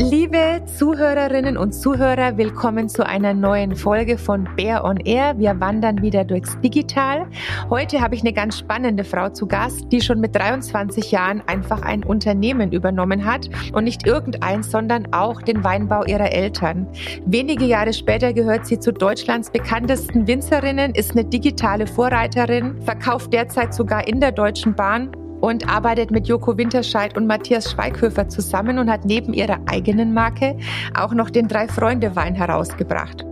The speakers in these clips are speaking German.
Liebe Zuhörerinnen und Zuhörer, willkommen zu einer neuen Folge von Bear on Air. Wir wandern wieder durchs Digital. Heute habe ich eine ganz spannende Frau zu Gast, die schon mit 23 Jahren einfach ein Unternehmen übernommen hat und nicht irgendeins, sondern auch den Weinbau ihrer Eltern. Wenige Jahre später gehört sie zu Deutschlands bekanntesten Winzerinnen, ist eine digitale Vorreiterin, verkauft derzeit sogar in der Deutschen Bahn und arbeitet mit Joko Winterscheid und Matthias Schweighöfer zusammen und hat neben ihrer eigenen Marke auch noch den Drei-Freunde-Wein herausgebracht.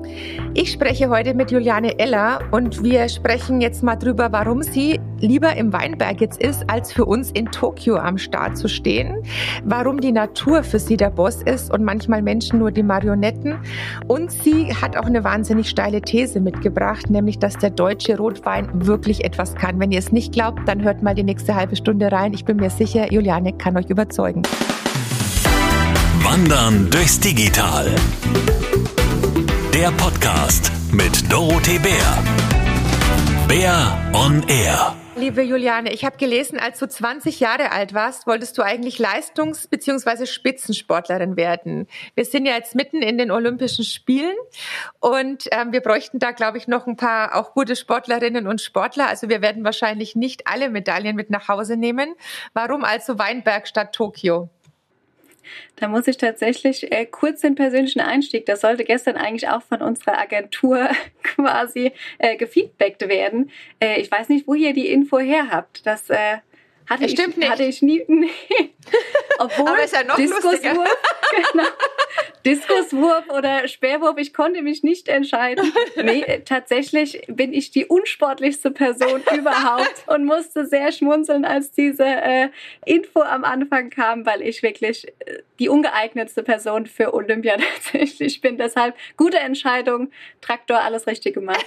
Ich spreche heute mit Juliane Eller und wir sprechen jetzt mal drüber, warum sie lieber im Weinberg jetzt ist, als für uns in Tokio am Start zu stehen, warum die Natur für sie der Boss ist und manchmal Menschen nur die Marionetten. Und sie hat auch eine wahnsinnig steile These mitgebracht, nämlich, dass der deutsche Rotwein wirklich etwas kann. Wenn ihr es nicht glaubt, dann hört mal die nächste halbe Stunde rein. Ich bin mir sicher, Juliane kann euch überzeugen. Wandern durchs Digital. Der Podcast mit Dorothee Bär. Bär on Air. Liebe Juliane, ich habe gelesen, als du 20 Jahre alt warst, wolltest du eigentlich Leistungs- bzw. Spitzensportlerin werden. Wir sind ja jetzt mitten in den Olympischen Spielen und ähm, wir bräuchten da, glaube ich, noch ein paar auch gute Sportlerinnen und Sportler. Also wir werden wahrscheinlich nicht alle Medaillen mit nach Hause nehmen. Warum also Weinberg statt Tokio? Da muss ich tatsächlich äh, kurz den persönlichen Einstieg, das sollte gestern eigentlich auch von unserer Agentur quasi äh, gefeedbackt werden. Äh, ich weiß nicht, wo ihr die Info her habt. Das äh, hatte, das ich, nicht. hatte ich nie. Nee. Obwohl, Aber ist ja noch Diskuswurf, genau, Diskuswurf oder Speerwurf, ich konnte mich nicht entscheiden. Nee, äh, tatsächlich bin ich die unsportlichste Person überhaupt und musste sehr schmunzeln, als diese äh, Info am Anfang kam, weil ich wirklich äh, die ungeeignetste Person für Olympia tatsächlich bin. Deshalb gute Entscheidung, Traktor, alles richtig gemacht.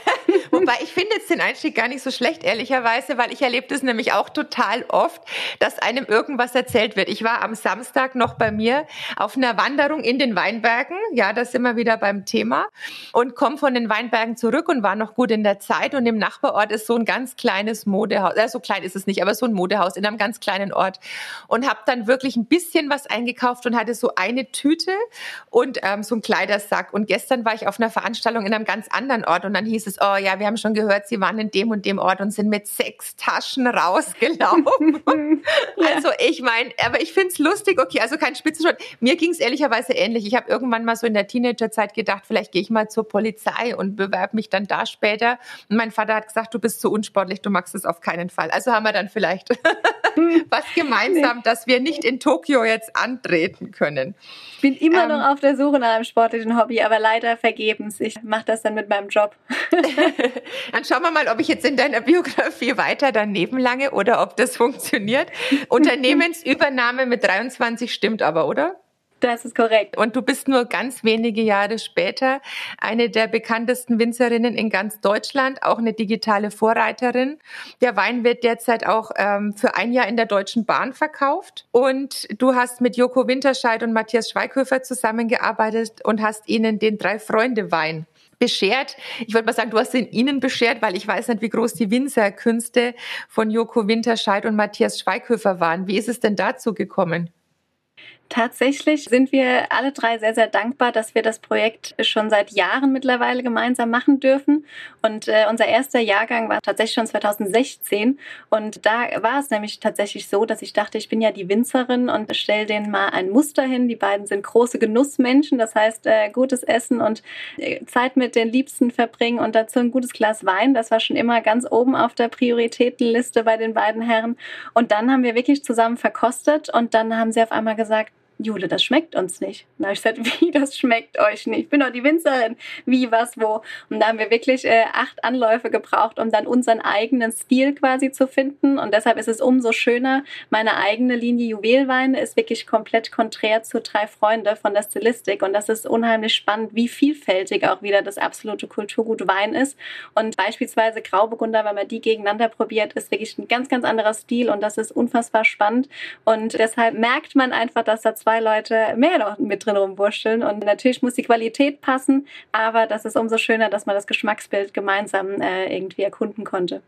Wobei ich finde jetzt den Einstieg gar nicht so schlecht, ehrlicherweise, weil ich erlebe das nämlich auch total oft, dass einem irgendwas erzählt wird. Ich war am Samstag noch bei mir auf einer Wanderung in den Weinbergen. Ja, da sind wir wieder beim Thema. Und komme von den Weinbergen zurück und war noch gut in der Zeit. Und im Nachbarort ist so ein ganz kleines Modehaus. Äh, so klein ist es nicht, aber so ein Modehaus in einem ganz kleinen Ort. Und habe dann wirklich ein bisschen was eingekauft und hatte so eine Tüte und ähm, so ein Kleidersack. Und gestern war ich auf einer Veranstaltung in einem ganz anderen Ort und dann hieß es, oh ja, wir haben schon gehört, Sie waren in dem und dem Ort und sind mit sechs Taschen rausgelaufen. Also ich meine, aber ich finde es lustig, okay, also kein Spitzensport. Mir ging es ehrlicherweise ähnlich. Ich habe irgendwann mal so in der Teenagerzeit gedacht, vielleicht gehe ich mal zur Polizei und bewerbe mich dann da später. Und mein Vater hat gesagt, du bist zu unsportlich, du magst es auf keinen Fall. Also haben wir dann vielleicht was gemeinsam, dass wir nicht in Tokio jetzt antreten können. Ich bin immer Ähm, noch auf der Suche nach einem sportlichen Hobby, aber leider vergebens. Ich mache das dann mit meinem Job. Dann schauen wir mal, ob ich jetzt in deiner Biografie weiter daneben lange oder ob das funktioniert. Unternehmensübernahme mit 23 stimmt aber, oder? Das ist korrekt. Und du bist nur ganz wenige Jahre später eine der bekanntesten Winzerinnen in ganz Deutschland, auch eine digitale Vorreiterin. Der Wein wird derzeit auch ähm, für ein Jahr in der Deutschen Bahn verkauft. Und du hast mit Joko Winterscheid und Matthias Schweighöfer zusammengearbeitet und hast ihnen den Drei-Freunde-Wein beschert. Ich wollte mal sagen, du hast ihn ihnen beschert, weil ich weiß nicht, wie groß die Winzerkünste von Joko Winterscheid und Matthias Schweighöfer waren. Wie ist es denn dazu gekommen? Tatsächlich sind wir alle drei sehr, sehr dankbar, dass wir das Projekt schon seit Jahren mittlerweile gemeinsam machen dürfen. Und äh, unser erster Jahrgang war tatsächlich schon 2016. Und da war es nämlich tatsächlich so, dass ich dachte, ich bin ja die Winzerin und stelle denen mal ein Muster hin. Die beiden sind große Genussmenschen, das heißt äh, gutes Essen und äh, Zeit mit den Liebsten verbringen und dazu ein gutes Glas Wein. Das war schon immer ganz oben auf der Prioritätenliste bei den beiden Herren. Und dann haben wir wirklich zusammen verkostet und dann haben sie auf einmal gesagt, Jule, das schmeckt uns nicht. Und habe ich gesagt, wie, das schmeckt euch nicht? Ich bin doch die Winzerin. Wie, was, wo? Und da haben wir wirklich äh, acht Anläufe gebraucht, um dann unseren eigenen Stil quasi zu finden. Und deshalb ist es umso schöner. Meine eigene Linie Juwelweine ist wirklich komplett konträr zu Drei Freunde von der Stilistik. Und das ist unheimlich spannend, wie vielfältig auch wieder das absolute Kulturgut Wein ist. Und beispielsweise Grauburgunder, wenn man die gegeneinander probiert, ist wirklich ein ganz, ganz anderer Stil. Und das ist unfassbar spannend. Und deshalb merkt man einfach, dass da zwei Leute mehr noch mit drin rumwurschteln. Und natürlich muss die Qualität passen, aber das ist umso schöner, dass man das Geschmacksbild gemeinsam äh, irgendwie erkunden konnte.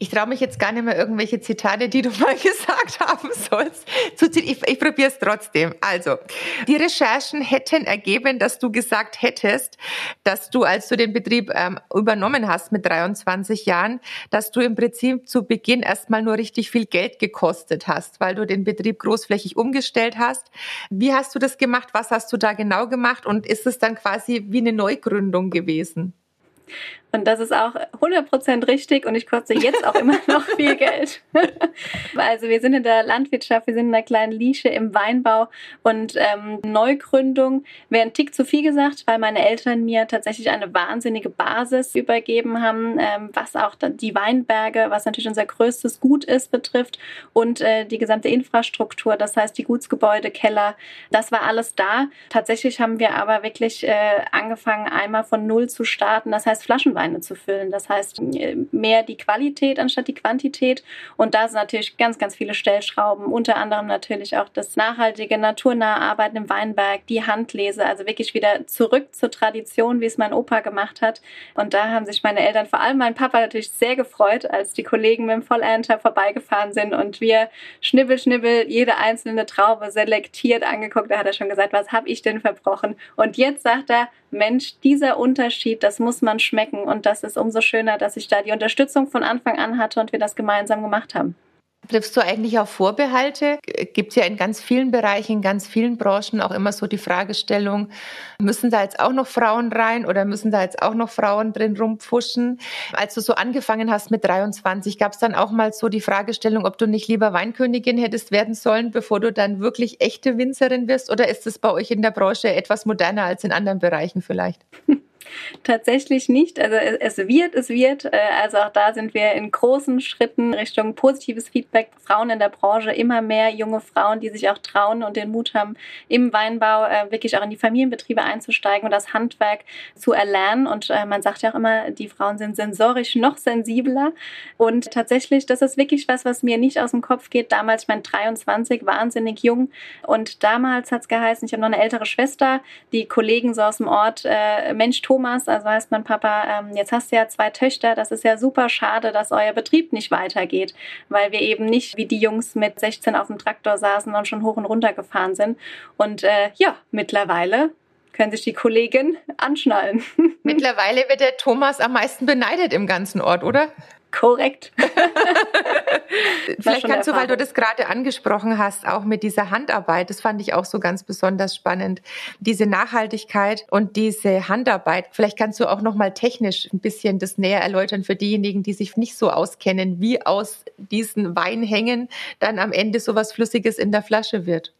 Ich traue mich jetzt gar nicht mehr irgendwelche Zitate, die du mal gesagt haben sollst, zu ziehen. Ich, ich probiere es trotzdem. Also, die Recherchen hätten ergeben, dass du gesagt hättest, dass du, als du den Betrieb ähm, übernommen hast mit 23 Jahren, dass du im Prinzip zu Beginn erstmal nur richtig viel Geld gekostet hast, weil du den Betrieb großflächig umgestellt hast. Wie hast du das gemacht? Was hast du da genau gemacht? Und ist es dann quasi wie eine Neugründung gewesen? Und das ist auch 100% richtig und ich koste jetzt auch immer noch viel Geld. also wir sind in der Landwirtschaft, wir sind in einer kleinen Nische im Weinbau und ähm, Neugründung wäre ein Tick zu viel gesagt, weil meine Eltern mir tatsächlich eine wahnsinnige Basis übergeben haben, ähm, was auch die Weinberge, was natürlich unser größtes Gut ist, betrifft und äh, die gesamte Infrastruktur, das heißt die Gutsgebäude, Keller, das war alles da. Tatsächlich haben wir aber wirklich äh, angefangen, einmal von Null zu starten, das heißt Flaschen Flaschenweine zu füllen. Das heißt, mehr die Qualität anstatt die Quantität. Und da sind natürlich ganz, ganz viele Stellschrauben, unter anderem natürlich auch das nachhaltige, naturnahe Arbeiten im Weinberg, die Handlese, also wirklich wieder zurück zur Tradition, wie es mein Opa gemacht hat. Und da haben sich meine Eltern, vor allem mein Papa natürlich sehr gefreut, als die Kollegen mit dem Vollernter vorbeigefahren sind und wir schnibbel, schnibbel jede einzelne Traube selektiert angeguckt. Da hat er schon gesagt, was habe ich denn verbrochen? Und jetzt sagt er, Mensch, dieser Unterschied, das muss man schmecken und das ist umso schöner, dass ich da die Unterstützung von Anfang an hatte und wir das gemeinsam gemacht haben. Triffst du eigentlich auf Vorbehalte? Gibt es ja in ganz vielen Bereichen, in ganz vielen Branchen auch immer so die Fragestellung, müssen da jetzt auch noch Frauen rein oder müssen da jetzt auch noch Frauen drin rumpfuschen? Als du so angefangen hast mit 23, gab es dann auch mal so die Fragestellung, ob du nicht lieber Weinkönigin hättest werden sollen, bevor du dann wirklich echte Winzerin wirst? Oder ist es bei euch in der Branche etwas moderner als in anderen Bereichen vielleicht? Tatsächlich nicht. Also es wird, es wird. Äh, also auch da sind wir in großen Schritten Richtung positives Feedback. Frauen in der Branche, immer mehr junge Frauen, die sich auch trauen und den Mut haben, im Weinbau äh, wirklich auch in die Familienbetriebe einzusteigen und das Handwerk zu erlernen. Und äh, man sagt ja auch immer, die Frauen sind sensorisch noch sensibler. Und tatsächlich, das ist wirklich was, was mir nicht aus dem Kopf geht. Damals, ich meine, 23, wahnsinnig jung. Und damals hat es geheißen, ich habe noch eine ältere Schwester, die Kollegen so aus dem Ort, Mensch, Thomas, also heißt mein Papa, ähm, jetzt hast du ja zwei Töchter, das ist ja super schade, dass euer Betrieb nicht weitergeht, weil wir eben nicht wie die Jungs mit 16 auf dem Traktor saßen und schon hoch und runter gefahren sind. Und äh, ja, mittlerweile können sich die Kollegen anschnallen. Mittlerweile wird der Thomas am meisten beneidet im ganzen Ort, oder? Korrekt. Vielleicht kannst du, weil du das gerade angesprochen hast, auch mit dieser Handarbeit, das fand ich auch so ganz besonders spannend, diese Nachhaltigkeit und diese Handarbeit. Vielleicht kannst du auch noch mal technisch ein bisschen das näher erläutern für diejenigen, die sich nicht so auskennen, wie aus diesen Weinhängen dann am Ende so was Flüssiges in der Flasche wird.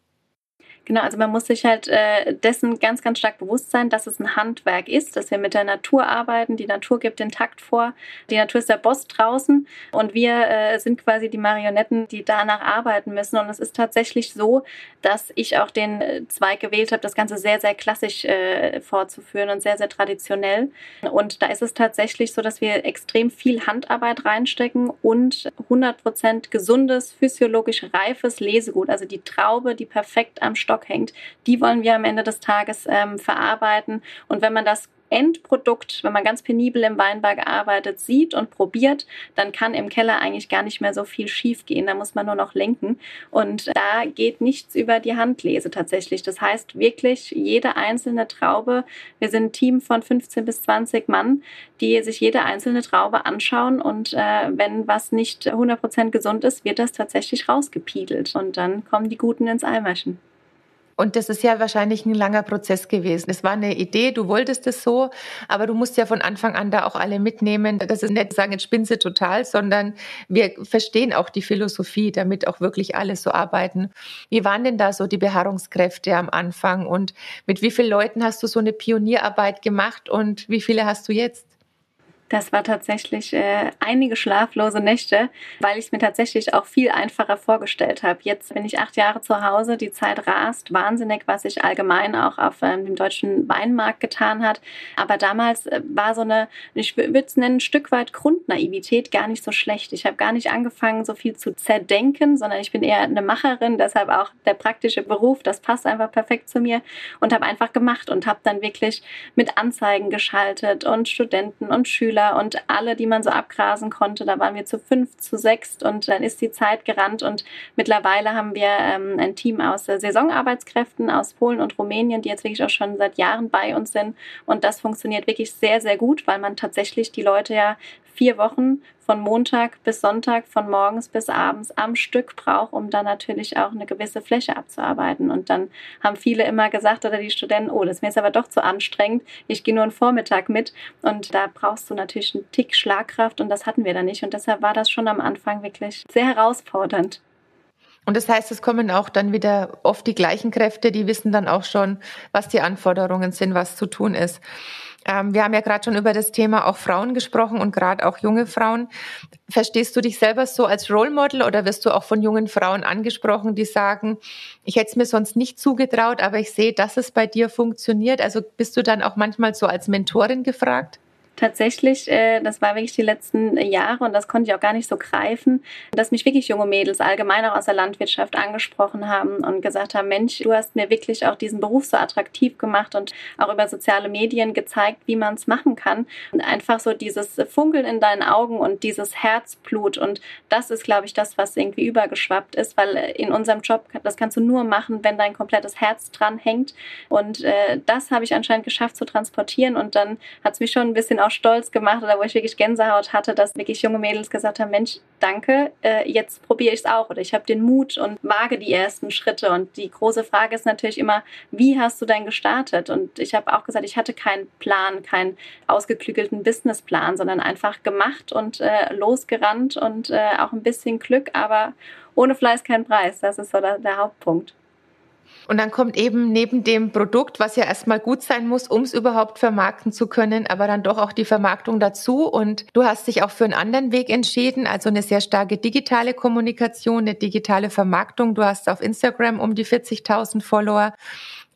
Genau, also man muss sich halt äh, dessen ganz, ganz stark bewusst sein, dass es ein Handwerk ist, dass wir mit der Natur arbeiten. Die Natur gibt den Takt vor. Die Natur ist der Boss draußen und wir äh, sind quasi die Marionetten, die danach arbeiten müssen. Und es ist tatsächlich so, dass ich auch den äh, Zweig gewählt habe, das Ganze sehr, sehr klassisch äh, vorzuführen und sehr, sehr traditionell. Und da ist es tatsächlich so, dass wir extrem viel Handarbeit reinstecken und 100% gesundes, physiologisch reifes Lesegut, also die Traube, die perfekt am Stock Stock hängt, die wollen wir am Ende des Tages ähm, verarbeiten. Und wenn man das Endprodukt, wenn man ganz penibel im Weinberg arbeitet, sieht und probiert, dann kann im Keller eigentlich gar nicht mehr so viel schief gehen. Da muss man nur noch lenken. Und da geht nichts über die Handlese tatsächlich. Das heißt wirklich jede einzelne Traube, wir sind ein Team von 15 bis 20 Mann, die sich jede einzelne Traube anschauen und äh, wenn was nicht 100% gesund ist, wird das tatsächlich rausgepiedelt und dann kommen die Guten ins Eimerchen. Und das ist ja wahrscheinlich ein langer Prozess gewesen. Es war eine Idee, du wolltest es so, aber du musst ja von Anfang an da auch alle mitnehmen. Das ist nicht sagen, jetzt spinse total, sondern wir verstehen auch die Philosophie, damit auch wirklich alle so arbeiten. Wie waren denn da so die Beharrungskräfte am Anfang und mit wie vielen Leuten hast du so eine Pionierarbeit gemacht und wie viele hast du jetzt? Das war tatsächlich äh, einige schlaflose Nächte, weil ich es mir tatsächlich auch viel einfacher vorgestellt habe. Jetzt bin ich acht Jahre zu Hause, die Zeit rast, wahnsinnig, was sich allgemein auch auf ähm, dem deutschen Weinmarkt getan hat. Aber damals äh, war so eine, ich würde es nennen, ein Stück weit Grundnaivität gar nicht so schlecht. Ich habe gar nicht angefangen, so viel zu zerdenken, sondern ich bin eher eine Macherin, deshalb auch der praktische Beruf, das passt einfach perfekt zu mir und habe einfach gemacht und habe dann wirklich mit Anzeigen geschaltet und Studenten und Schüler Mitschüler und alle, die man so abgrasen konnte. Da waren wir zu fünf, zu sechs und dann ist die Zeit gerannt und mittlerweile haben wir ähm, ein Team aus äh, Saisonarbeitskräften aus Polen und Rumänien, die jetzt wirklich auch schon seit Jahren bei uns sind und das funktioniert wirklich sehr, sehr gut, weil man tatsächlich die Leute ja vier Wochen von Montag bis Sonntag, von morgens bis abends am Stück braucht, um dann natürlich auch eine gewisse Fläche abzuarbeiten. Und dann haben viele immer gesagt oder die Studenten, oh, das ist mir jetzt aber doch zu anstrengend, ich gehe nur einen Vormittag mit. Und da brauchst du natürlich einen Tick Schlagkraft und das hatten wir da nicht. Und deshalb war das schon am Anfang wirklich sehr herausfordernd. Und das heißt, es kommen auch dann wieder oft die gleichen Kräfte, die wissen dann auch schon, was die Anforderungen sind, was zu tun ist. Ähm, wir haben ja gerade schon über das Thema auch Frauen gesprochen und gerade auch junge Frauen. Verstehst du dich selber so als Role Model oder wirst du auch von jungen Frauen angesprochen, die sagen, ich hätte es mir sonst nicht zugetraut, aber ich sehe, dass es bei dir funktioniert? Also bist du dann auch manchmal so als Mentorin gefragt? Tatsächlich, äh, das war wirklich die letzten Jahre und das konnte ich auch gar nicht so greifen, dass mich wirklich junge Mädels allgemein auch aus der Landwirtschaft angesprochen haben und gesagt haben, Mensch, du hast mir wirklich auch diesen Beruf so attraktiv gemacht und auch über soziale Medien gezeigt, wie man es machen kann. Und einfach so dieses Funkeln in deinen Augen und dieses Herzblut und das ist, glaube ich, das, was irgendwie übergeschwappt ist, weil in unserem Job, das kannst du nur machen, wenn dein komplettes Herz dran hängt und äh, das habe ich anscheinend geschafft zu transportieren und dann hat es mich schon ein bisschen auch stolz gemacht oder wo ich wirklich Gänsehaut hatte, dass wirklich junge Mädels gesagt haben, Mensch, danke, äh, jetzt probiere ich es auch oder ich habe den Mut und wage die ersten Schritte. Und die große Frage ist natürlich immer, wie hast du denn gestartet? Und ich habe auch gesagt, ich hatte keinen Plan, keinen ausgeklügelten Businessplan, sondern einfach gemacht und äh, losgerannt und äh, auch ein bisschen Glück, aber ohne Fleiß kein Preis. Das ist so der, der Hauptpunkt. Und dann kommt eben neben dem Produkt, was ja erstmal gut sein muss, um es überhaupt vermarkten zu können, aber dann doch auch die Vermarktung dazu. Und du hast dich auch für einen anderen Weg entschieden, also eine sehr starke digitale Kommunikation, eine digitale Vermarktung. Du hast auf Instagram um die 40.000 Follower.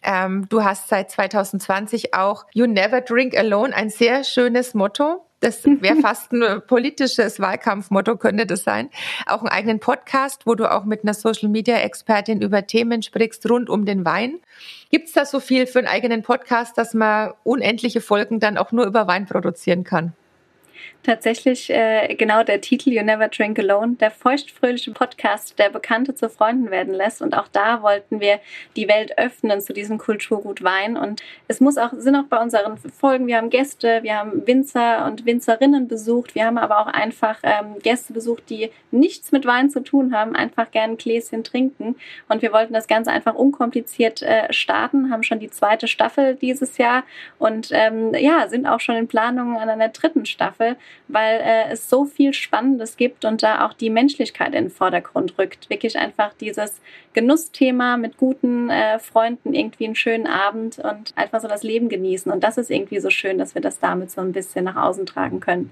Ähm, du hast seit 2020 auch You Never Drink Alone, ein sehr schönes Motto. Das wäre fast ein politisches Wahlkampfmotto, könnte das sein. Auch einen eigenen Podcast, wo du auch mit einer Social-Media-Expertin über Themen sprichst rund um den Wein. Gibt es da so viel für einen eigenen Podcast, dass man unendliche Folgen dann auch nur über Wein produzieren kann? Tatsächlich äh, genau der Titel You Never Drink Alone, der feuchtfröhliche Podcast, der Bekannte zu Freunden werden lässt. Und auch da wollten wir die Welt öffnen zu diesem Kulturgut Wein. Und es muss auch, sind auch bei unseren Folgen, wir haben Gäste, wir haben Winzer und Winzerinnen besucht, wir haben aber auch einfach ähm, Gäste besucht, die nichts mit Wein zu tun haben, einfach gerne ein Gläschen trinken. Und wir wollten das Ganze einfach unkompliziert äh, starten, haben schon die zweite Staffel dieses Jahr und ähm, ja, sind auch schon in Planungen an einer dritten Staffel weil äh, es so viel Spannendes gibt und da auch die Menschlichkeit in den Vordergrund rückt. Wirklich einfach dieses Genussthema mit guten äh, Freunden, irgendwie einen schönen Abend und einfach so das Leben genießen. Und das ist irgendwie so schön, dass wir das damit so ein bisschen nach außen tragen können.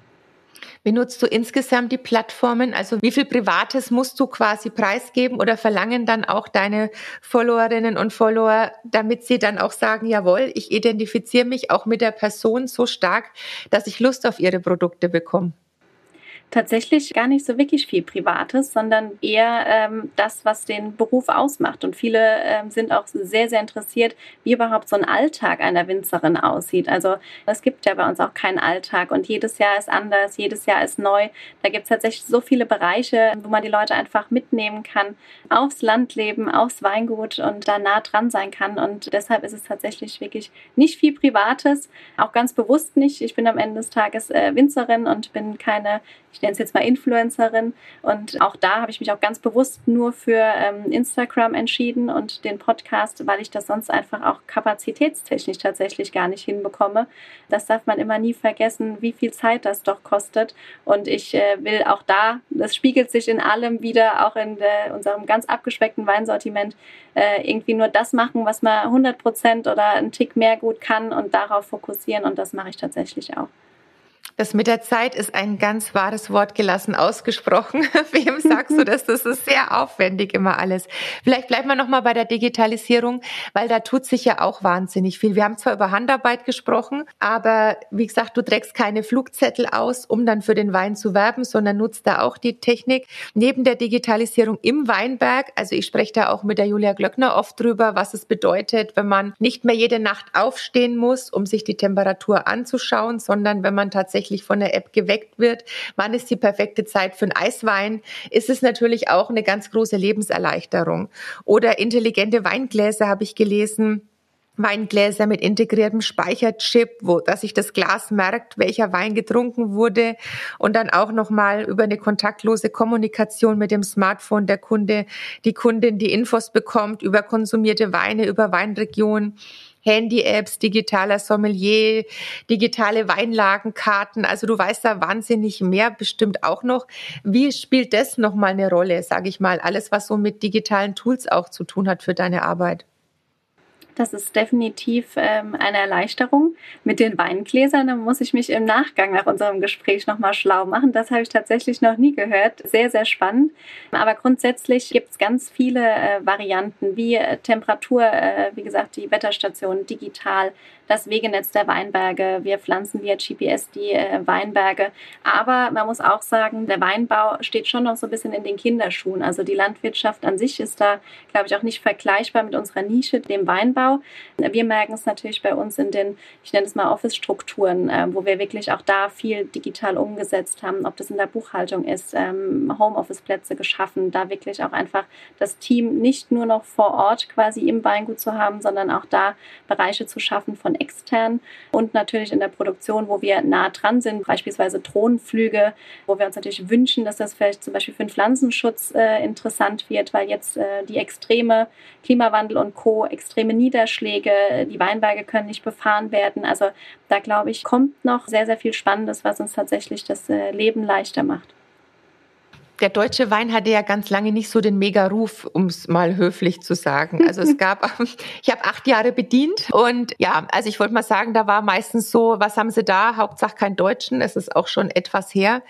Wie nutzt du insgesamt die Plattformen? Also wie viel Privates musst du quasi preisgeben oder verlangen dann auch deine Followerinnen und Follower, damit sie dann auch sagen, jawohl, ich identifiziere mich auch mit der Person so stark, dass ich Lust auf ihre Produkte bekomme? Tatsächlich gar nicht so wirklich viel Privates, sondern eher ähm, das, was den Beruf ausmacht. Und viele ähm, sind auch sehr, sehr interessiert, wie überhaupt so ein Alltag einer Winzerin aussieht. Also es gibt ja bei uns auch keinen Alltag und jedes Jahr ist anders, jedes Jahr ist neu. Da gibt es tatsächlich so viele Bereiche, wo man die Leute einfach mitnehmen kann, aufs Landleben, aufs Weingut und da nah dran sein kann. Und deshalb ist es tatsächlich wirklich nicht viel Privates, auch ganz bewusst nicht. Ich bin am Ende des Tages äh, Winzerin und bin keine ich nenne es jetzt mal Influencerin. Und auch da habe ich mich auch ganz bewusst nur für ähm, Instagram entschieden und den Podcast, weil ich das sonst einfach auch kapazitätstechnisch tatsächlich gar nicht hinbekomme. Das darf man immer nie vergessen, wie viel Zeit das doch kostet. Und ich äh, will auch da, das spiegelt sich in allem wieder, auch in äh, unserem ganz abgespeckten Weinsortiment, äh, irgendwie nur das machen, was man 100 Prozent oder einen Tick mehr gut kann und darauf fokussieren. Und das mache ich tatsächlich auch. Das mit der Zeit ist ein ganz wahres Wort gelassen ausgesprochen. Wem sagst du das? Das ist sehr aufwendig immer alles. Vielleicht bleiben wir nochmal bei der Digitalisierung, weil da tut sich ja auch wahnsinnig viel. Wir haben zwar über Handarbeit gesprochen, aber wie gesagt, du trägst keine Flugzettel aus, um dann für den Wein zu werben, sondern nutzt da auch die Technik. Neben der Digitalisierung im Weinberg, also ich spreche da auch mit der Julia Glöckner oft drüber, was es bedeutet, wenn man nicht mehr jede Nacht aufstehen muss, um sich die Temperatur anzuschauen, sondern wenn man tatsächlich tatsächlich von der App geweckt wird. Wann ist die perfekte Zeit für einen Eiswein? Ist es natürlich auch eine ganz große Lebenserleichterung. Oder intelligente Weingläser habe ich gelesen Weingläser mit integriertem Speicherchip, wo dass sich das Glas merkt, welcher Wein getrunken wurde und dann auch noch über eine kontaktlose Kommunikation mit dem Smartphone der Kunde, die Kundin die Infos bekommt über konsumierte Weine, über Weinregion. Handy-Apps, digitaler Sommelier, digitale Weinlagenkarten. Also du weißt da wahnsinnig mehr bestimmt auch noch. Wie spielt das nochmal eine Rolle, sage ich mal, alles, was so mit digitalen Tools auch zu tun hat für deine Arbeit? Das ist definitiv ähm, eine Erleichterung. Mit den Weingläsern da muss ich mich im Nachgang nach unserem Gespräch nochmal schlau machen. Das habe ich tatsächlich noch nie gehört. Sehr, sehr spannend. Aber grundsätzlich gibt es ganz viele äh, Varianten, wie äh, Temperatur, äh, wie gesagt, die Wetterstation digital, das Wegenetz der Weinberge. Wir pflanzen via GPS die äh, Weinberge. Aber man muss auch sagen, der Weinbau steht schon noch so ein bisschen in den Kinderschuhen. Also die Landwirtschaft an sich ist da, glaube ich, auch nicht vergleichbar mit unserer Nische, dem Weinbau. Wir merken es natürlich bei uns in den, ich nenne es mal Office-Strukturen, äh, wo wir wirklich auch da viel digital umgesetzt haben, ob das in der Buchhaltung ist, ähm, Homeoffice-Plätze geschaffen, da wirklich auch einfach das Team nicht nur noch vor Ort quasi im Weingut zu haben, sondern auch da Bereiche zu schaffen von extern und natürlich in der Produktion, wo wir nah dran sind, beispielsweise Drohnenflüge, wo wir uns natürlich wünschen, dass das vielleicht zum Beispiel für den Pflanzenschutz äh, interessant wird, weil jetzt äh, die extreme Klimawandel und Co., extreme Niederschläge, die Weinberge können nicht befahren werden. Also da glaube ich, kommt noch sehr, sehr viel Spannendes, was uns tatsächlich das äh, Leben leichter macht der deutsche Wein hatte ja ganz lange nicht so den Mega-Ruf, um es mal höflich zu sagen. Also es gab, ich habe acht Jahre bedient und ja, also ich wollte mal sagen, da war meistens so, was haben Sie da? Hauptsache kein Deutschen. Es ist auch schon etwas her.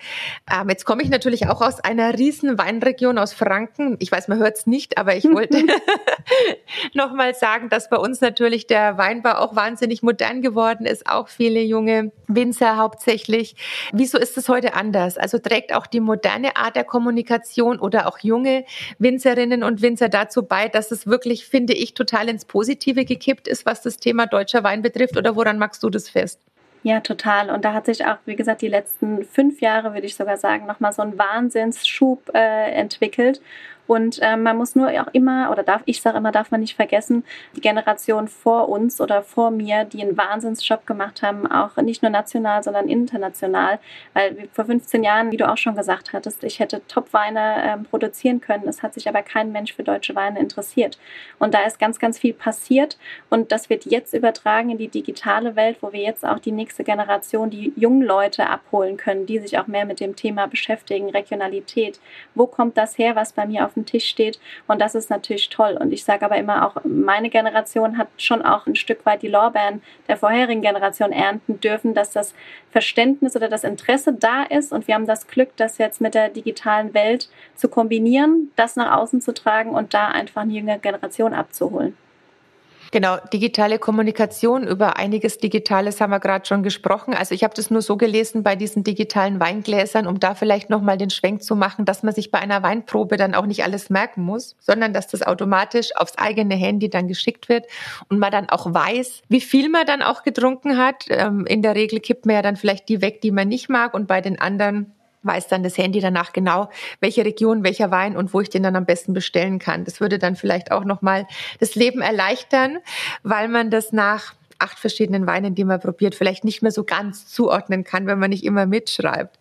Ähm, jetzt komme ich natürlich auch aus einer riesen Weinregion aus Franken. Ich weiß, man hört es nicht, aber ich wollte noch mal sagen, dass bei uns natürlich der Weinbau auch wahnsinnig modern geworden ist. Auch viele junge Winzer hauptsächlich. Wieso ist es heute anders? Also trägt auch die moderne Art der Kommunikation Kommunikation oder auch junge Winzerinnen und Winzer dazu bei, dass es wirklich, finde ich, total ins Positive gekippt ist, was das Thema deutscher Wein betrifft? Oder woran magst du das fest? Ja, total. Und da hat sich auch, wie gesagt, die letzten fünf Jahre, würde ich sogar sagen, nochmal so ein Wahnsinnsschub äh, entwickelt. Und äh, man muss nur auch immer, oder darf, ich sage immer, darf man nicht vergessen, die Generation vor uns oder vor mir, die einen Wahnsinnsjob gemacht haben, auch nicht nur national, sondern international. Weil vor 15 Jahren, wie du auch schon gesagt hattest, ich hätte Top-Weine ähm, produzieren können. Es hat sich aber kein Mensch für deutsche Weine interessiert. Und da ist ganz, ganz viel passiert. Und das wird jetzt übertragen in die digitale Welt, wo wir jetzt auch die nächste Generation, die jungen Leute abholen können, die sich auch mehr mit dem Thema beschäftigen, Regionalität. Wo kommt das her, was bei mir auf dem dem Tisch steht. Und das ist natürlich toll. Und ich sage aber immer auch, meine Generation hat schon auch ein Stück weit die Lorbeeren der vorherigen Generation ernten dürfen, dass das Verständnis oder das Interesse da ist. Und wir haben das Glück, das jetzt mit der digitalen Welt zu kombinieren, das nach außen zu tragen und da einfach eine junge Generation abzuholen. Genau, digitale Kommunikation, über einiges Digitales haben wir gerade schon gesprochen. Also ich habe das nur so gelesen bei diesen digitalen Weingläsern, um da vielleicht nochmal den Schwenk zu machen, dass man sich bei einer Weinprobe dann auch nicht alles merken muss, sondern dass das automatisch aufs eigene Handy dann geschickt wird und man dann auch weiß, wie viel man dann auch getrunken hat. Ähm, in der Regel kippt man ja dann vielleicht die weg, die man nicht mag und bei den anderen weiß dann das Handy danach genau, welche Region, welcher Wein und wo ich den dann am besten bestellen kann. Das würde dann vielleicht auch nochmal das Leben erleichtern, weil man das nach acht verschiedenen Weinen, die man probiert, vielleicht nicht mehr so ganz zuordnen kann, wenn man nicht immer mitschreibt.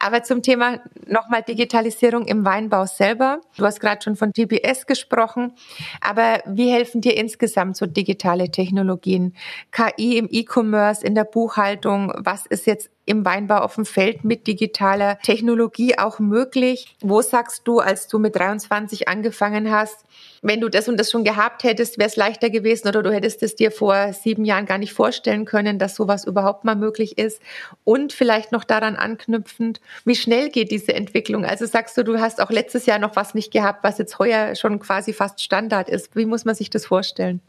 Aber zum Thema nochmal Digitalisierung im Weinbau selber. Du hast gerade schon von GPS gesprochen. Aber wie helfen dir insgesamt so digitale Technologien? KI im E-Commerce, in der Buchhaltung? Was ist jetzt im Weinbau auf dem Feld mit digitaler Technologie auch möglich? Wo sagst du, als du mit 23 angefangen hast, wenn du das und das schon gehabt hättest, wäre es leichter gewesen oder du hättest es dir vor sieben Jahren gar nicht vorstellen können, dass sowas überhaupt mal möglich ist? Und vielleicht noch daran anknüpfend, wie schnell geht diese Entwicklung? Also sagst du, du hast auch letztes Jahr noch was nicht gehabt, was jetzt heuer schon quasi fast Standard ist. Wie muss man sich das vorstellen?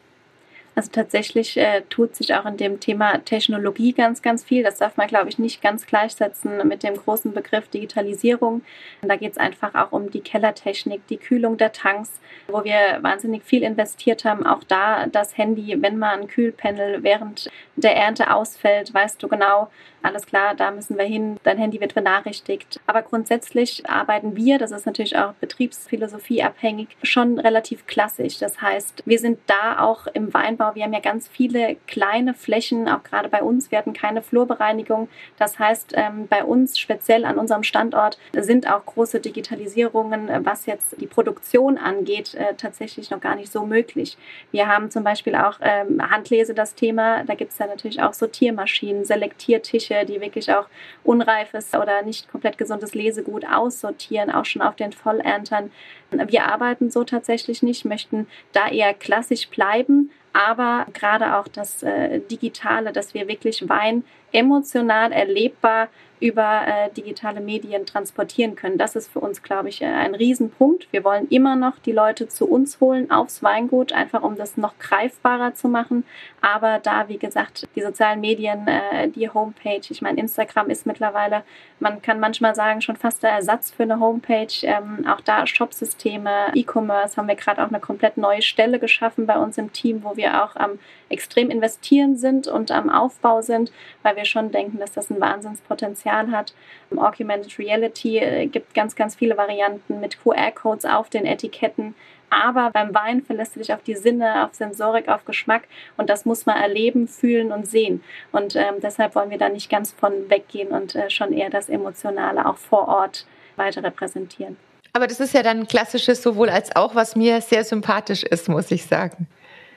Also tatsächlich äh, tut sich auch in dem Thema Technologie ganz, ganz viel. Das darf man, glaube ich, nicht ganz gleichsetzen mit dem großen Begriff Digitalisierung. Und da geht es einfach auch um die Kellertechnik, die Kühlung der Tanks, wo wir wahnsinnig viel investiert haben. Auch da das Handy, wenn mal ein Kühlpanel während der Ernte ausfällt, weißt du genau, alles klar, da müssen wir hin, dein Handy wird benachrichtigt. Aber grundsätzlich arbeiten wir, das ist natürlich auch Betriebsphilosophie abhängig, schon relativ klassisch. Das heißt, wir sind da auch im Weinbau, wir haben ja ganz viele kleine Flächen, auch gerade bei uns, wir hatten keine Flurbereinigung. Das heißt, ähm, bei uns, speziell an unserem Standort, sind auch große Digitalisierungen, äh, was jetzt die Produktion angeht, äh, tatsächlich noch gar nicht so möglich. Wir haben zum Beispiel auch ähm, Handlese das Thema, da gibt es ja natürlich auch Sortiermaschinen, Selektiertische, die wirklich auch unreifes oder nicht komplett gesundes Lesegut aussortieren, auch schon auf den Vollerntern. Wir arbeiten so tatsächlich nicht, möchten da eher klassisch bleiben, aber gerade auch das äh, Digitale, dass wir wirklich Wein emotional erlebbar über äh, digitale Medien transportieren können. Das ist für uns, glaube ich, äh, ein Riesenpunkt. Wir wollen immer noch die Leute zu uns holen aufs Weingut, einfach um das noch greifbarer zu machen. Aber da, wie gesagt, die sozialen Medien, äh, die Homepage, ich meine, Instagram ist mittlerweile, man kann manchmal sagen, schon fast der Ersatz für eine Homepage. Ähm, auch da Shopsysteme, E-Commerce haben wir gerade auch eine komplett neue Stelle geschaffen bei uns im Team, wo wir auch am extrem investieren sind und am Aufbau sind, weil wir schon denken, dass das ein Wahnsinnspotenzial hat. Augmented Reality äh, gibt ganz, ganz viele Varianten mit QR-Codes auf den Etiketten. Aber beim Wein verlässt du dich auf die Sinne, auf Sensorik, auf Geschmack und das muss man erleben, fühlen und sehen. Und ähm, deshalb wollen wir da nicht ganz von weggehen und äh, schon eher das Emotionale auch vor Ort weiter repräsentieren. Aber das ist ja dann klassisches sowohl als auch, was mir sehr sympathisch ist, muss ich sagen.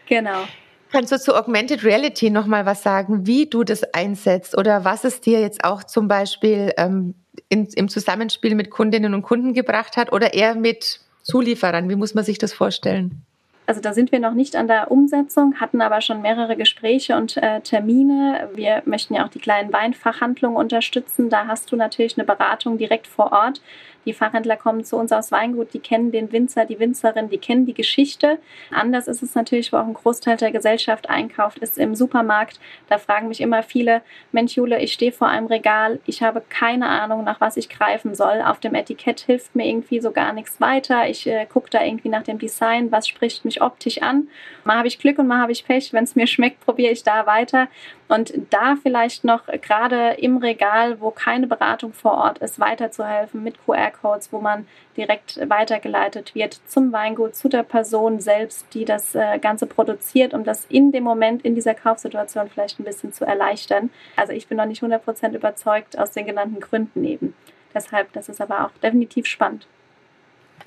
Genau. Kannst du zu Augmented Reality nochmal was sagen, wie du das einsetzt oder was es dir jetzt auch zum Beispiel ähm, in, im Zusammenspiel mit Kundinnen und Kunden gebracht hat oder eher mit Zulieferern? Wie muss man sich das vorstellen? Also da sind wir noch nicht an der Umsetzung, hatten aber schon mehrere Gespräche und äh, Termine. Wir möchten ja auch die kleinen Weinfachhandlungen unterstützen. Da hast du natürlich eine Beratung direkt vor Ort. Die Fachhändler kommen zu uns aus Weingut, die kennen den Winzer, die Winzerin, die kennen die Geschichte. Anders ist es natürlich, wo auch ein Großteil der Gesellschaft einkauft, ist im Supermarkt. Da fragen mich immer viele, Mensch Jule, ich stehe vor einem Regal, ich habe keine Ahnung, nach was ich greifen soll. Auf dem Etikett hilft mir irgendwie so gar nichts weiter. Ich äh, gucke da irgendwie nach dem Design, was spricht mich optisch an. Mal habe ich Glück und mal habe ich Pech. Wenn es mir schmeckt, probiere ich da weiter. Und da vielleicht noch gerade im Regal, wo keine Beratung vor Ort ist, weiterzuhelfen mit QR-Codes, wo man direkt weitergeleitet wird zum Weingut, zu der Person selbst, die das äh, Ganze produziert, um das in dem Moment, in dieser Kaufsituation vielleicht ein bisschen zu erleichtern. Also ich bin noch nicht 100% überzeugt aus den genannten Gründen eben. Deshalb, das ist aber auch definitiv spannend.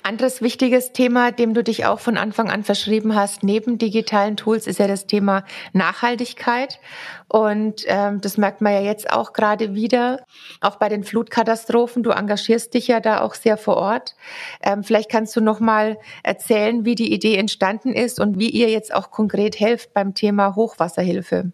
Anderes wichtiges Thema, dem du dich auch von Anfang an verschrieben hast, neben digitalen Tools, ist ja das Thema Nachhaltigkeit. Und ähm, das merkt man ja jetzt auch gerade wieder, auch bei den Flutkatastrophen. Du engagierst dich ja da auch sehr vor Ort. Ähm, vielleicht kannst du noch mal erzählen, wie die Idee entstanden ist und wie ihr jetzt auch konkret helft beim Thema Hochwasserhilfe.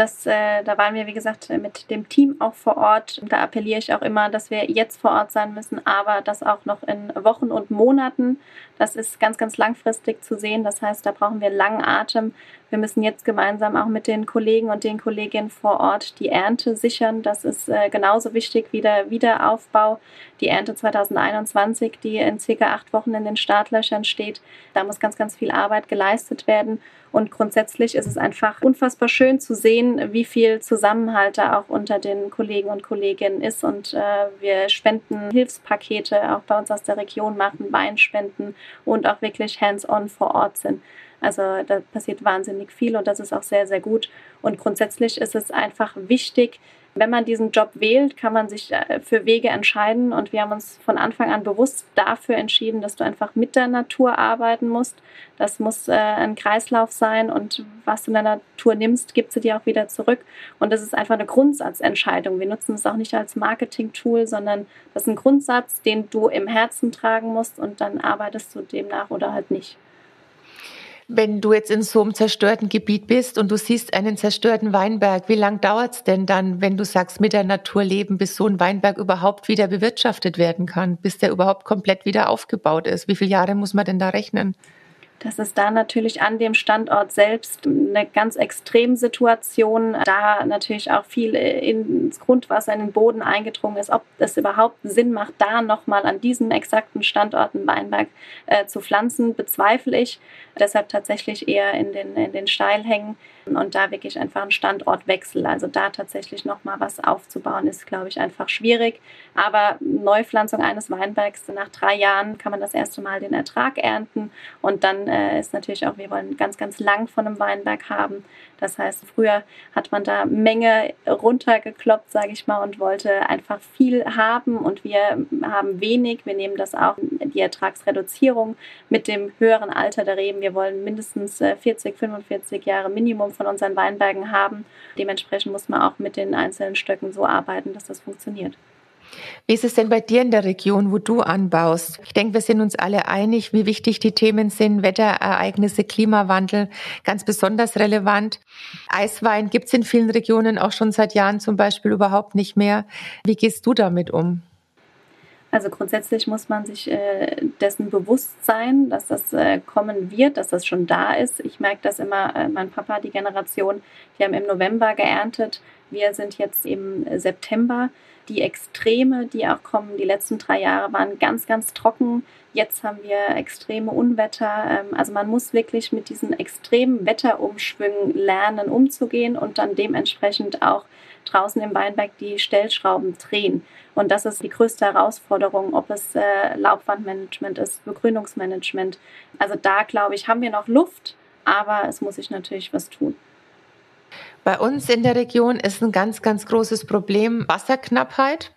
Das, äh, da waren wir, wie gesagt, mit dem Team auch vor Ort. Da appelliere ich auch immer, dass wir jetzt vor Ort sein müssen, aber das auch noch in Wochen und Monaten. Das ist ganz, ganz langfristig zu sehen. Das heißt, da brauchen wir langen Atem. Wir müssen jetzt gemeinsam auch mit den Kollegen und den Kolleginnen vor Ort die Ernte sichern. Das ist äh, genauso wichtig wie der Wiederaufbau. Die Ernte 2021, die in circa acht Wochen in den Startlöchern steht. Da muss ganz, ganz viel Arbeit geleistet werden. Und grundsätzlich ist es einfach unfassbar schön zu sehen, wie viel Zusammenhalt da auch unter den Kollegen und Kolleginnen ist. Und äh, wir spenden Hilfspakete auch bei uns aus der Region machen, Weinspenden und auch wirklich hands-on vor Ort sind. Also da passiert wahnsinnig viel und das ist auch sehr, sehr gut. Und grundsätzlich ist es einfach wichtig, wenn man diesen Job wählt, kann man sich äh, für Wege entscheiden und wir haben uns von Anfang an bewusst dafür entschieden, dass du einfach mit der Natur arbeiten musst. Das muss äh, ein Kreislauf sein und was du in der Natur nimmst, gibt sie dir auch wieder zurück. Und das ist einfach eine Grundsatzentscheidung. Wir nutzen es auch nicht als Marketing-Tool, sondern das ist ein Grundsatz, den du im Herzen tragen musst und dann arbeitest du demnach oder halt nicht. Wenn du jetzt in so einem zerstörten Gebiet bist und du siehst einen zerstörten Weinberg, wie lange dauert es denn dann, wenn du sagst, mit der Natur leben, bis so ein Weinberg überhaupt wieder bewirtschaftet werden kann, bis der überhaupt komplett wieder aufgebaut ist? Wie viele Jahre muss man denn da rechnen? Das ist da natürlich an dem Standort selbst eine ganz Extremsituation, da natürlich auch viel ins Grundwasser, in den Boden eingedrungen ist, ob es überhaupt Sinn macht, da nochmal an diesem exakten Standort einen Weinberg äh, zu pflanzen, bezweifle ich. Deshalb tatsächlich eher in den, in den Steilhängen und da wirklich einfach ein Standortwechsel. Also da tatsächlich nochmal was aufzubauen, ist, glaube ich, einfach schwierig. Aber Neupflanzung eines Weinbergs, nach drei Jahren kann man das erste Mal den Ertrag ernten und dann äh, ist natürlich auch, wir wollen ganz, ganz lang von einem Weinberg haben. Das heißt, früher hat man da Menge runtergekloppt, sage ich mal, und wollte einfach viel haben und wir haben wenig. Wir nehmen das auch, die Ertragsreduzierung mit dem höheren Alter der Reben. Wir wollen mindestens 40, äh, 45 Jahre Minimum von unseren Weinbergen haben. Dementsprechend muss man auch mit den einzelnen Stöcken so arbeiten, dass das funktioniert. Wie ist es denn bei dir in der Region, wo du anbaust? Ich denke, wir sind uns alle einig, wie wichtig die Themen sind. Wetterereignisse, Klimawandel, ganz besonders relevant. Eiswein gibt es in vielen Regionen auch schon seit Jahren zum Beispiel überhaupt nicht mehr. Wie gehst du damit um? Also grundsätzlich muss man sich äh, dessen bewusst sein, dass das äh, kommen wird, dass das schon da ist. Ich merke das immer, äh, mein Papa, die Generation, die haben im November geerntet. Wir sind jetzt im September die Extreme, die auch kommen, die letzten drei Jahre waren ganz, ganz trocken. Jetzt haben wir extreme Unwetter. Ähm, also man muss wirklich mit diesen extremen Wetterumschwüngen lernen, umzugehen und dann dementsprechend auch draußen im Weinberg die Stellschrauben drehen. Und das ist die größte Herausforderung, ob es äh, Laubwandmanagement ist, Begrünungsmanagement. Also da, glaube ich, haben wir noch Luft, aber es muss sich natürlich was tun. Bei uns in der Region ist ein ganz, ganz großes Problem Wasserknappheit.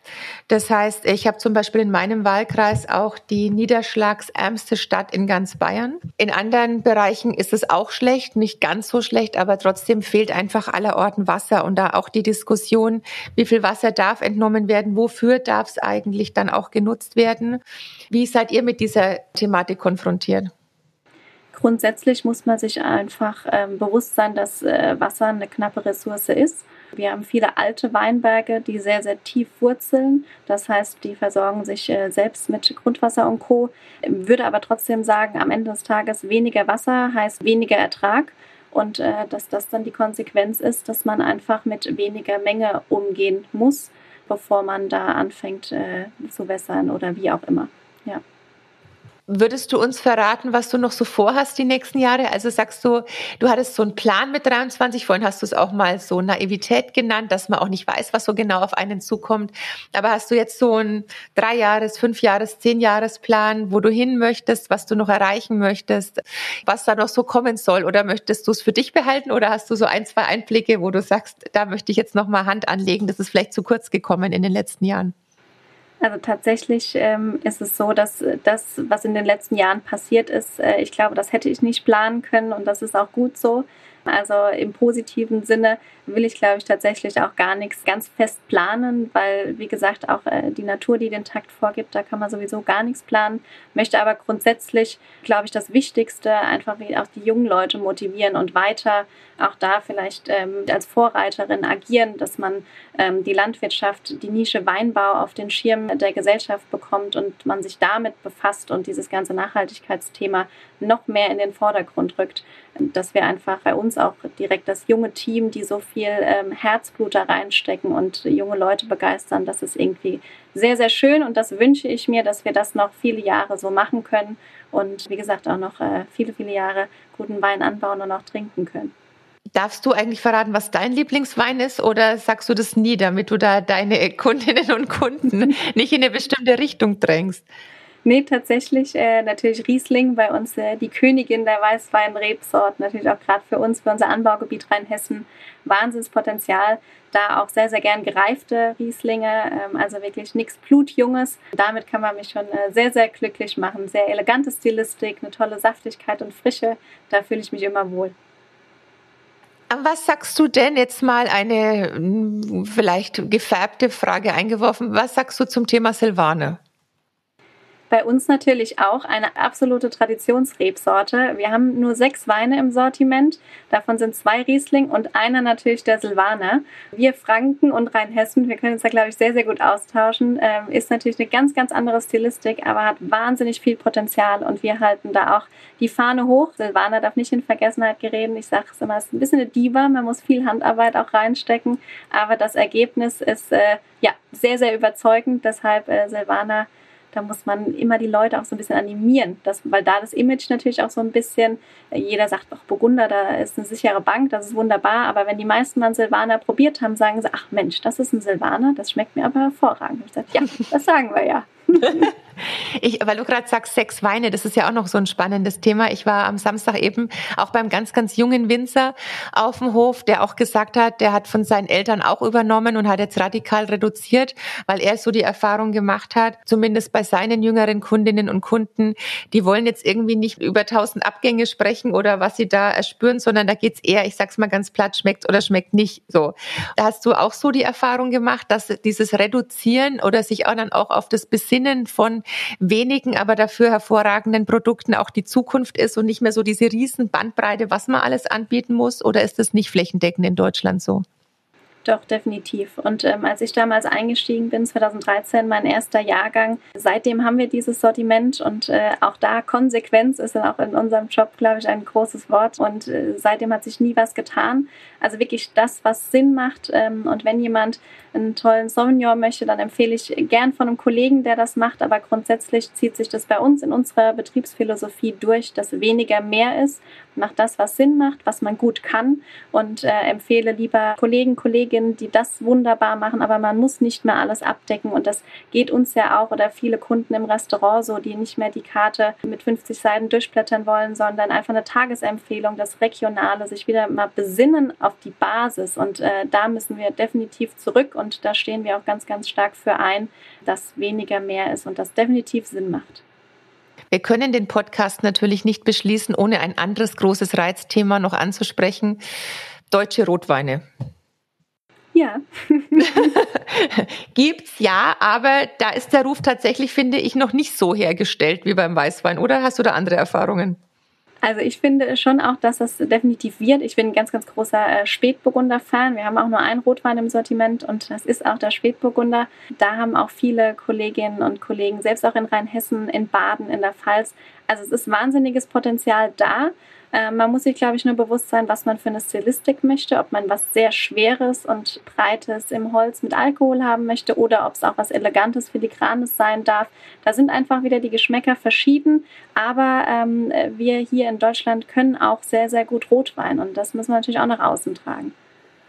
Das heißt, ich habe zum Beispiel in meinem Wahlkreis auch die niederschlagsärmste Stadt in ganz Bayern. In anderen Bereichen ist es auch schlecht, nicht ganz so schlecht, aber trotzdem fehlt einfach allerorten Wasser und da auch die Diskussion, wie viel Wasser darf entnommen werden, wofür darf es eigentlich dann auch genutzt werden. Wie seid ihr mit dieser Thematik konfrontiert? Grundsätzlich muss man sich einfach ähm, bewusst sein, dass äh, Wasser eine knappe Ressource ist. Wir haben viele alte Weinberge, die sehr, sehr tief wurzeln. Das heißt, die versorgen sich äh, selbst mit Grundwasser und Co. Würde aber trotzdem sagen, am Ende des Tages weniger Wasser heißt weniger Ertrag. Und äh, dass das dann die Konsequenz ist, dass man einfach mit weniger Menge umgehen muss, bevor man da anfängt äh, zu wässern oder wie auch immer. Ja. Würdest du uns verraten, was du noch so vorhast die nächsten Jahre? Also sagst du, du hattest so einen Plan mit 23, vorhin hast du es auch mal so Naivität genannt, dass man auch nicht weiß, was so genau auf einen zukommt. Aber hast du jetzt so einen Drei-Jahres-, Fünf-Jahres-, Zehn-Jahres-Plan, wo du hin möchtest, was du noch erreichen möchtest, was da noch so kommen soll? Oder möchtest du es für dich behalten oder hast du so ein, zwei Einblicke, wo du sagst, da möchte ich jetzt noch mal Hand anlegen, das ist vielleicht zu kurz gekommen in den letzten Jahren? Also tatsächlich ähm, ist es so, dass das, was in den letzten Jahren passiert ist, äh, ich glaube, das hätte ich nicht planen können und das ist auch gut so. Also im positiven Sinne will ich, glaube ich, tatsächlich auch gar nichts ganz fest planen, weil, wie gesagt, auch äh, die Natur, die den Takt vorgibt, da kann man sowieso gar nichts planen. Möchte aber grundsätzlich, glaube ich, das Wichtigste einfach auch die jungen Leute motivieren und weiter auch da vielleicht ähm, als Vorreiterin agieren, dass man ähm, die Landwirtschaft, die Nische Weinbau auf den Schirm der Gesellschaft bekommt und man sich damit befasst und dieses ganze Nachhaltigkeitsthema noch mehr in den Vordergrund rückt. Dass wir einfach bei uns auch direkt das junge Team, die so viel ähm, Herzblut da reinstecken und junge Leute begeistern, das ist irgendwie sehr, sehr schön und das wünsche ich mir, dass wir das noch viele Jahre so machen können und wie gesagt auch noch äh, viele, viele Jahre guten Wein anbauen und auch trinken können. Darfst du eigentlich verraten, was dein Lieblingswein ist oder sagst du das nie, damit du da deine Kundinnen und Kunden nicht in eine bestimmte Richtung drängst? Nee, tatsächlich äh, natürlich Riesling bei uns äh, die Königin der Weißwein-Rebsorten, natürlich auch gerade für uns, für unser Anbaugebiet Rheinhessen, Wahnsinnspotenzial. Da auch sehr, sehr gern gereifte Rieslinge, ähm, also wirklich nichts Blutjunges. Damit kann man mich schon äh, sehr, sehr glücklich machen. Sehr elegante Stilistik, eine tolle Saftigkeit und Frische. Da fühle ich mich immer wohl. Was sagst du denn jetzt mal eine hm, vielleicht gefärbte Frage eingeworfen? Was sagst du zum Thema Silvane? Bei uns natürlich auch eine absolute Traditionsrebsorte. Wir haben nur sechs Weine im Sortiment. Davon sind zwei Riesling und einer natürlich der Silvaner. Wir Franken und Rheinhessen, wir können uns da, glaube ich, sehr, sehr gut austauschen. Ähm, ist natürlich eine ganz, ganz andere Stilistik, aber hat wahnsinnig viel Potenzial und wir halten da auch die Fahne hoch. Silvaner darf nicht in Vergessenheit gereden. Ich sage es immer, es ist ein bisschen eine Diva. Man muss viel Handarbeit auch reinstecken, aber das Ergebnis ist äh, ja sehr, sehr überzeugend. Deshalb äh, Silvaner da muss man immer die Leute auch so ein bisschen animieren, das, weil da das Image natürlich auch so ein bisschen, äh, jeder sagt, ach, Burgunder, da ist eine sichere Bank, das ist wunderbar, aber wenn die meisten einen Silvaner probiert haben, sagen sie, ach Mensch, das ist ein Silvaner, das schmeckt mir aber hervorragend. Ich sage, ja, das sagen wir ja. Ich, weil du gerade sagst, sechs Weine, das ist ja auch noch so ein spannendes Thema. Ich war am Samstag eben auch beim ganz, ganz jungen Winzer auf dem Hof, der auch gesagt hat, der hat von seinen Eltern auch übernommen und hat jetzt radikal reduziert, weil er so die Erfahrung gemacht hat, zumindest bei seinen jüngeren Kundinnen und Kunden, die wollen jetzt irgendwie nicht über tausend Abgänge sprechen oder was sie da erspüren, sondern da geht's eher, ich sag's mal ganz platt, schmeckt oder schmeckt nicht so. Hast du auch so die Erfahrung gemacht, dass dieses Reduzieren oder sich auch dann auch auf das Besinnen von wenigen, aber dafür hervorragenden Produkten auch die Zukunft ist und nicht mehr so diese riesen Bandbreite, was man alles anbieten muss? Oder ist das nicht flächendeckend in Deutschland so? Doch, definitiv. Und ähm, als ich damals eingestiegen bin, 2013, mein erster Jahrgang, seitdem haben wir dieses Sortiment und äh, auch da Konsequenz ist dann auch in unserem Job, glaube ich, ein großes Wort. Und äh, seitdem hat sich nie was getan. Also wirklich das, was Sinn macht. Ähm, und wenn jemand einen tollen Sauvignon möchte, dann empfehle ich gern von einem Kollegen, der das macht. Aber grundsätzlich zieht sich das bei uns in unserer Betriebsphilosophie durch, dass weniger mehr ist. Macht das, was Sinn macht, was man gut kann und äh, empfehle lieber Kollegen, Kolleginnen, die das wunderbar machen. Aber man muss nicht mehr alles abdecken und das geht uns ja auch oder viele Kunden im Restaurant so, die nicht mehr die Karte mit 50 Seiten durchblättern wollen, sondern einfach eine Tagesempfehlung, das Regionale, sich wieder mal besinnen auf die Basis. Und äh, da müssen wir definitiv zurück und da stehen wir auch ganz, ganz stark für ein, dass weniger mehr ist und das definitiv Sinn macht. Wir können den Podcast natürlich nicht beschließen, ohne ein anderes großes Reizthema noch anzusprechen. Deutsche Rotweine. Ja. Gibt's ja, aber da ist der Ruf tatsächlich, finde ich, noch nicht so hergestellt wie beim Weißwein. Oder hast du da andere Erfahrungen? Also ich finde schon auch, dass das definitiv wird. Ich bin ein ganz, ganz großer äh, Spätburgunder-Fan. Wir haben auch nur einen Rotwein im Sortiment und das ist auch der Spätburgunder. Da haben auch viele Kolleginnen und Kollegen, selbst auch in Rheinhessen, in Baden, in der Pfalz. Also es ist wahnsinniges Potenzial da. Äh, man muss sich, glaube ich, nur bewusst sein, was man für eine Stilistik möchte, ob man was sehr Schweres und Breites im Holz mit Alkohol haben möchte oder ob es auch was Elegantes, Filigranes sein darf. Da sind einfach wieder die Geschmäcker verschieden, aber ähm, wir hier in Deutschland können auch sehr, sehr gut Rotwein und das müssen wir natürlich auch nach außen tragen.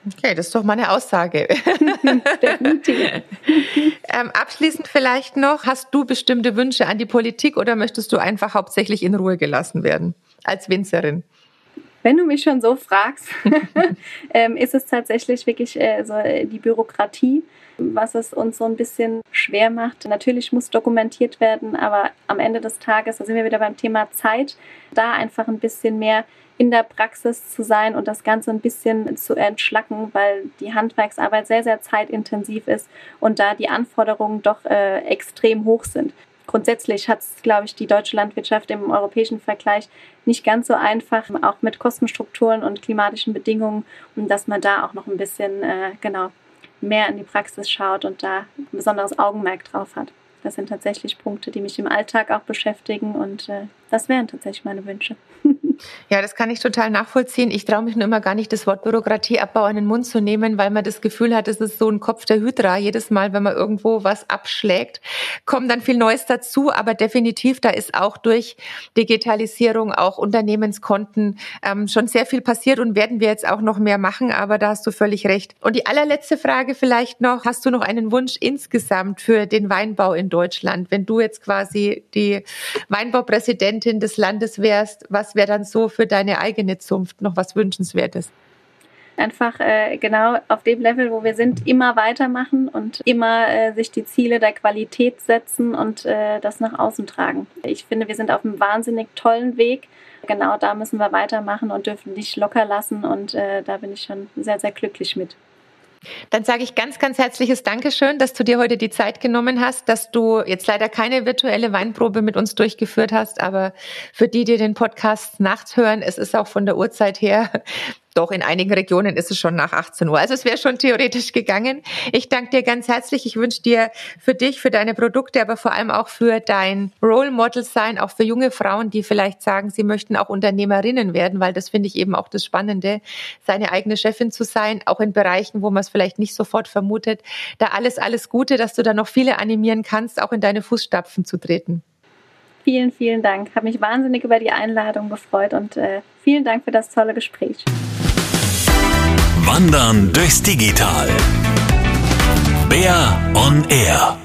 Okay, das ist doch mal eine Aussage. Definitiv. ähm, abschließend vielleicht noch, hast du bestimmte Wünsche an die Politik oder möchtest du einfach hauptsächlich in Ruhe gelassen werden? Als Winzerin? Wenn du mich schon so fragst, ähm, ist es tatsächlich wirklich äh, so äh, die Bürokratie, was es uns so ein bisschen schwer macht. Natürlich muss dokumentiert werden, aber am Ende des Tages, da sind wir wieder beim Thema Zeit, da einfach ein bisschen mehr in der Praxis zu sein und das Ganze ein bisschen zu entschlacken, weil die Handwerksarbeit sehr, sehr zeitintensiv ist und da die Anforderungen doch äh, extrem hoch sind grundsätzlich hat es, glaube ich, die deutsche Landwirtschaft im europäischen Vergleich nicht ganz so einfach, auch mit Kostenstrukturen und klimatischen Bedingungen, und dass man da auch noch ein bisschen äh, genau mehr in die Praxis schaut und da ein besonderes Augenmerk drauf hat. Das sind tatsächlich Punkte, die mich im Alltag auch beschäftigen und äh, das wären tatsächlich meine Wünsche. Ja, das kann ich total nachvollziehen. Ich traue mich nur immer gar nicht, das Wort Bürokratieabbau in den Mund zu nehmen, weil man das Gefühl hat, es ist so ein Kopf der Hydra. Jedes Mal, wenn man irgendwo was abschlägt, kommt dann viel Neues dazu. Aber definitiv, da ist auch durch Digitalisierung, auch Unternehmenskonten ähm, schon sehr viel passiert und werden wir jetzt auch noch mehr machen. Aber da hast du völlig recht. Und die allerletzte Frage vielleicht noch. Hast du noch einen Wunsch insgesamt für den Weinbau in Deutschland? Wenn du jetzt quasi die Weinbaupräsidentin des Landes wärst, was wäre dann so für deine eigene Zunft noch was Wünschenswertes? Einfach äh, genau auf dem Level, wo wir sind, immer weitermachen und immer äh, sich die Ziele der Qualität setzen und äh, das nach außen tragen. Ich finde, wir sind auf einem wahnsinnig tollen Weg. Genau da müssen wir weitermachen und dürfen nicht locker lassen und äh, da bin ich schon sehr, sehr glücklich mit. Dann sage ich ganz, ganz herzliches Dankeschön, dass du dir heute die Zeit genommen hast, dass du jetzt leider keine virtuelle Weinprobe mit uns durchgeführt hast, aber für die, die den Podcast nachts hören, es ist auch von der Uhrzeit her doch, in einigen Regionen ist es schon nach 18 Uhr. Also es wäre schon theoretisch gegangen. Ich danke dir ganz herzlich. Ich wünsche dir für dich, für deine Produkte, aber vor allem auch für dein Role Model sein, auch für junge Frauen, die vielleicht sagen, sie möchten auch Unternehmerinnen werden, weil das finde ich eben auch das Spannende, seine eigene Chefin zu sein, auch in Bereichen, wo man es vielleicht nicht sofort vermutet. Da alles, alles Gute, dass du da noch viele animieren kannst, auch in deine Fußstapfen zu treten. Vielen, vielen Dank. Habe mich wahnsinnig über die Einladung gefreut und äh, vielen Dank für das tolle Gespräch. Wandern durchs Digital. Bär on Air.